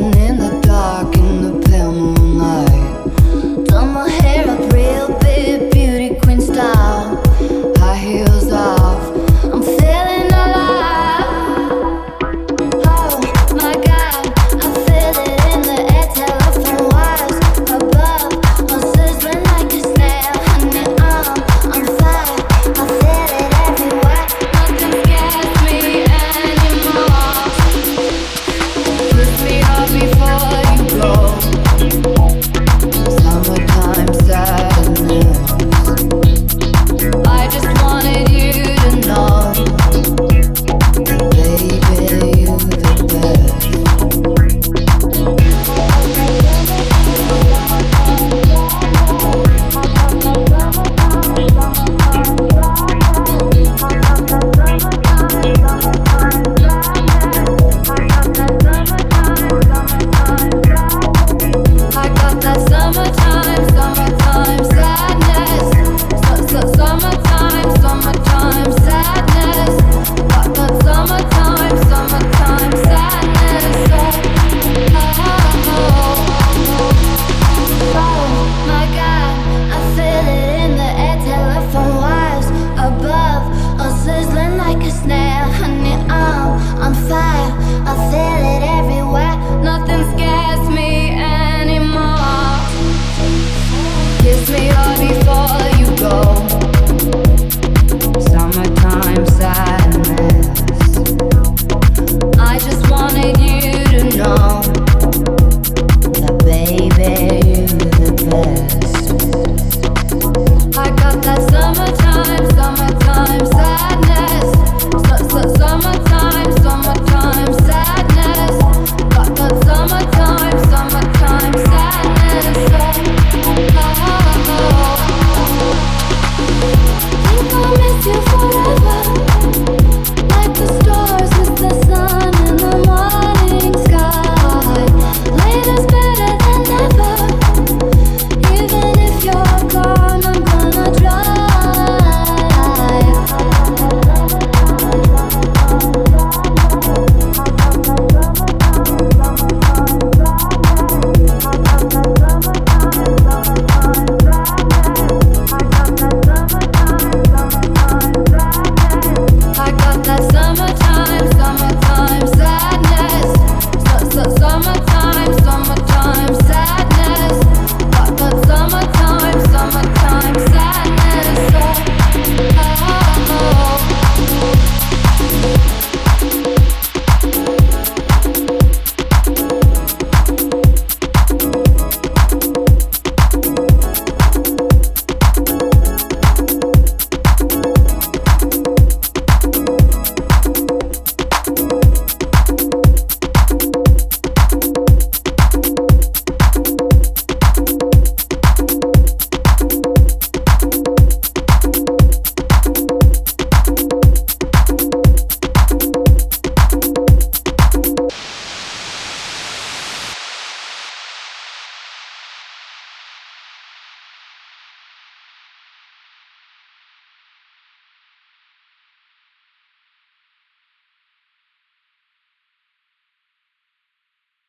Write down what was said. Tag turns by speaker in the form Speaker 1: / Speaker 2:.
Speaker 1: dancing in the snare, honey, I'm on fire. I feel it.